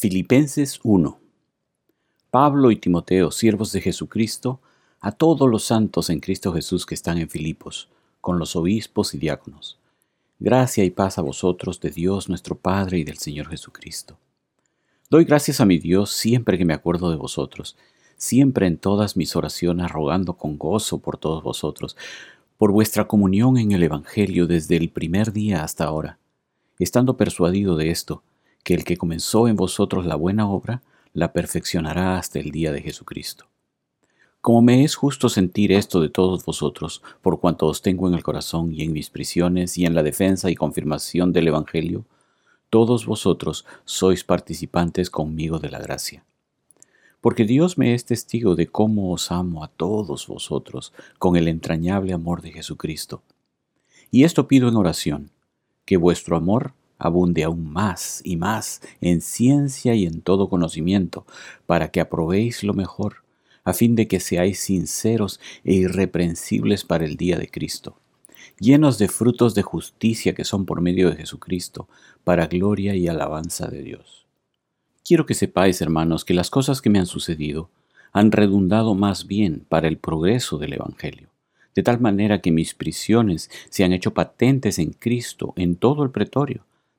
Filipenses 1 Pablo y Timoteo, siervos de Jesucristo, a todos los santos en Cristo Jesús que están en Filipos, con los obispos y diáconos. Gracia y paz a vosotros de Dios nuestro Padre y del Señor Jesucristo. Doy gracias a mi Dios siempre que me acuerdo de vosotros, siempre en todas mis oraciones rogando con gozo por todos vosotros, por vuestra comunión en el Evangelio desde el primer día hasta ahora, estando persuadido de esto, que el que comenzó en vosotros la buena obra, la perfeccionará hasta el día de Jesucristo. Como me es justo sentir esto de todos vosotros, por cuanto os tengo en el corazón y en mis prisiones y en la defensa y confirmación del Evangelio, todos vosotros sois participantes conmigo de la gracia. Porque Dios me es testigo de cómo os amo a todos vosotros con el entrañable amor de Jesucristo. Y esto pido en oración, que vuestro amor abunde aún más y más en ciencia y en todo conocimiento, para que aprobéis lo mejor, a fin de que seáis sinceros e irreprensibles para el día de Cristo, llenos de frutos de justicia que son por medio de Jesucristo, para gloria y alabanza de Dios. Quiero que sepáis, hermanos, que las cosas que me han sucedido han redundado más bien para el progreso del Evangelio, de tal manera que mis prisiones se han hecho patentes en Cristo en todo el pretorio,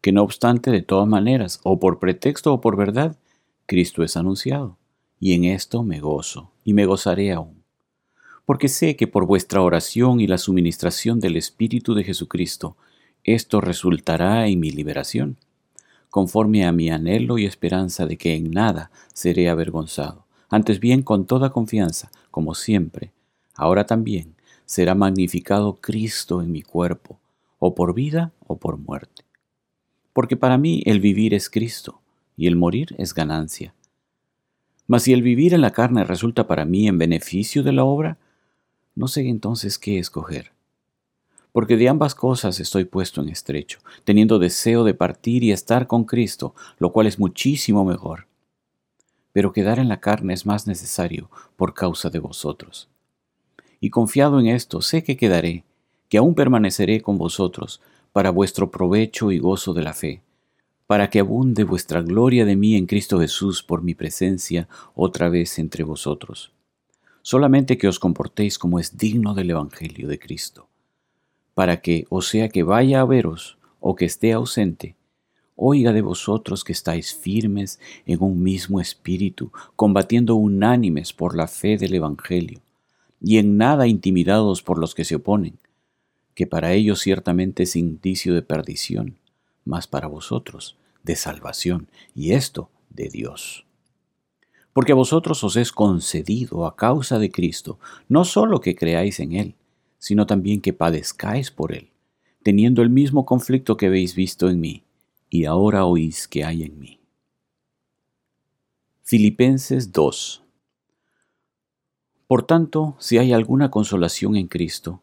Que no obstante de todas maneras, o por pretexto o por verdad, Cristo es anunciado, y en esto me gozo, y me gozaré aún. Porque sé que por vuestra oración y la suministración del Espíritu de Jesucristo, esto resultará en mi liberación, conforme a mi anhelo y esperanza de que en nada seré avergonzado, antes bien con toda confianza, como siempre, ahora también será magnificado Cristo en mi cuerpo, o por vida o por muerte porque para mí el vivir es Cristo y el morir es ganancia. Mas si el vivir en la carne resulta para mí en beneficio de la obra, no sé entonces qué escoger. Porque de ambas cosas estoy puesto en estrecho, teniendo deseo de partir y estar con Cristo, lo cual es muchísimo mejor. Pero quedar en la carne es más necesario por causa de vosotros. Y confiado en esto, sé que quedaré, que aún permaneceré con vosotros, para vuestro provecho y gozo de la fe, para que abunde vuestra gloria de mí en Cristo Jesús por mi presencia otra vez entre vosotros. Solamente que os comportéis como es digno del Evangelio de Cristo, para que, o sea que vaya a veros o que esté ausente, oiga de vosotros que estáis firmes en un mismo espíritu, combatiendo unánimes por la fe del Evangelio, y en nada intimidados por los que se oponen, que para ellos ciertamente es indicio de perdición, mas para vosotros de salvación, y esto de Dios. Porque a vosotros os es concedido a causa de Cristo, no solo que creáis en Él, sino también que padezcáis por Él, teniendo el mismo conflicto que habéis visto en mí, y ahora oís que hay en mí. Filipenses 2 Por tanto, si hay alguna consolación en Cristo,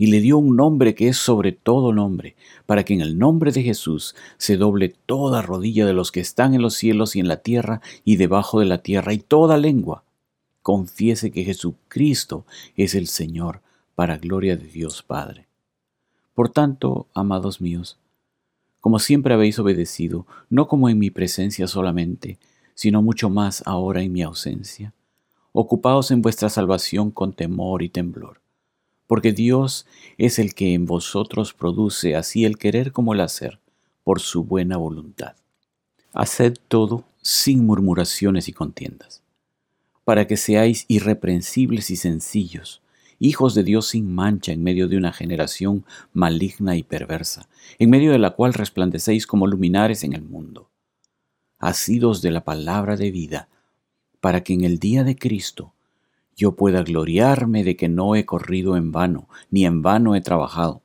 y le dio un nombre que es sobre todo nombre, para que en el nombre de Jesús se doble toda rodilla de los que están en los cielos y en la tierra y debajo de la tierra, y toda lengua confiese que Jesucristo es el Señor, para gloria de Dios Padre. Por tanto, amados míos, como siempre habéis obedecido, no como en mi presencia solamente, sino mucho más ahora en mi ausencia, ocupaos en vuestra salvación con temor y temblor porque Dios es el que en vosotros produce así el querer como el hacer, por su buena voluntad. Haced todo sin murmuraciones y contiendas, para que seáis irreprensibles y sencillos, hijos de Dios sin mancha en medio de una generación maligna y perversa, en medio de la cual resplandecéis como luminares en el mundo. Asidos de la palabra de vida, para que en el día de Cristo yo pueda gloriarme de que no he corrido en vano, ni en vano he trabajado.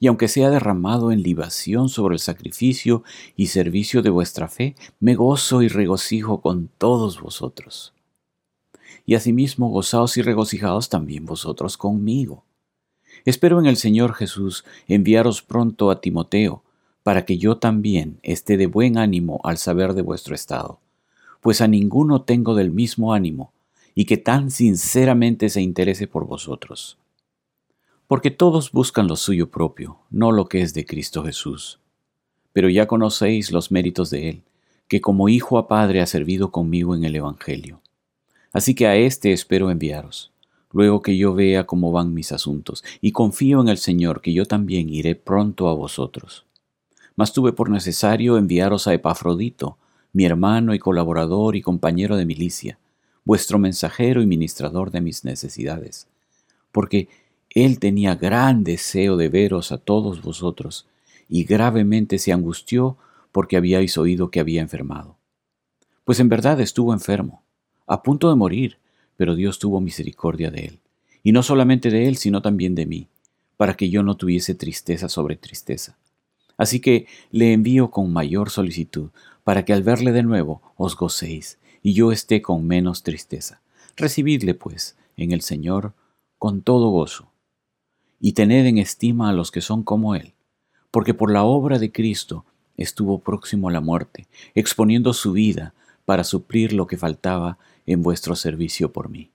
Y aunque sea derramado en libación sobre el sacrificio y servicio de vuestra fe, me gozo y regocijo con todos vosotros. Y asimismo gozaos y regocijaos también vosotros conmigo. Espero en el Señor Jesús enviaros pronto a Timoteo, para que yo también esté de buen ánimo al saber de vuestro estado, pues a ninguno tengo del mismo ánimo, y que tan sinceramente se interese por vosotros. Porque todos buscan lo suyo propio, no lo que es de Cristo Jesús. Pero ya conocéis los méritos de Él, que como hijo a padre ha servido conmigo en el Evangelio. Así que a éste espero enviaros, luego que yo vea cómo van mis asuntos, y confío en el Señor que yo también iré pronto a vosotros. Mas tuve por necesario enviaros a Epafrodito, mi hermano y colaborador y compañero de milicia, vuestro mensajero y ministrador de mis necesidades, porque él tenía gran deseo de veros a todos vosotros, y gravemente se angustió porque habíais oído que había enfermado. Pues en verdad estuvo enfermo, a punto de morir, pero Dios tuvo misericordia de él, y no solamente de él, sino también de mí, para que yo no tuviese tristeza sobre tristeza. Así que le envío con mayor solicitud, para que al verle de nuevo os gocéis y yo esté con menos tristeza. Recibidle, pues, en el Señor con todo gozo, y tened en estima a los que son como Él, porque por la obra de Cristo estuvo próximo a la muerte, exponiendo su vida para suplir lo que faltaba en vuestro servicio por mí.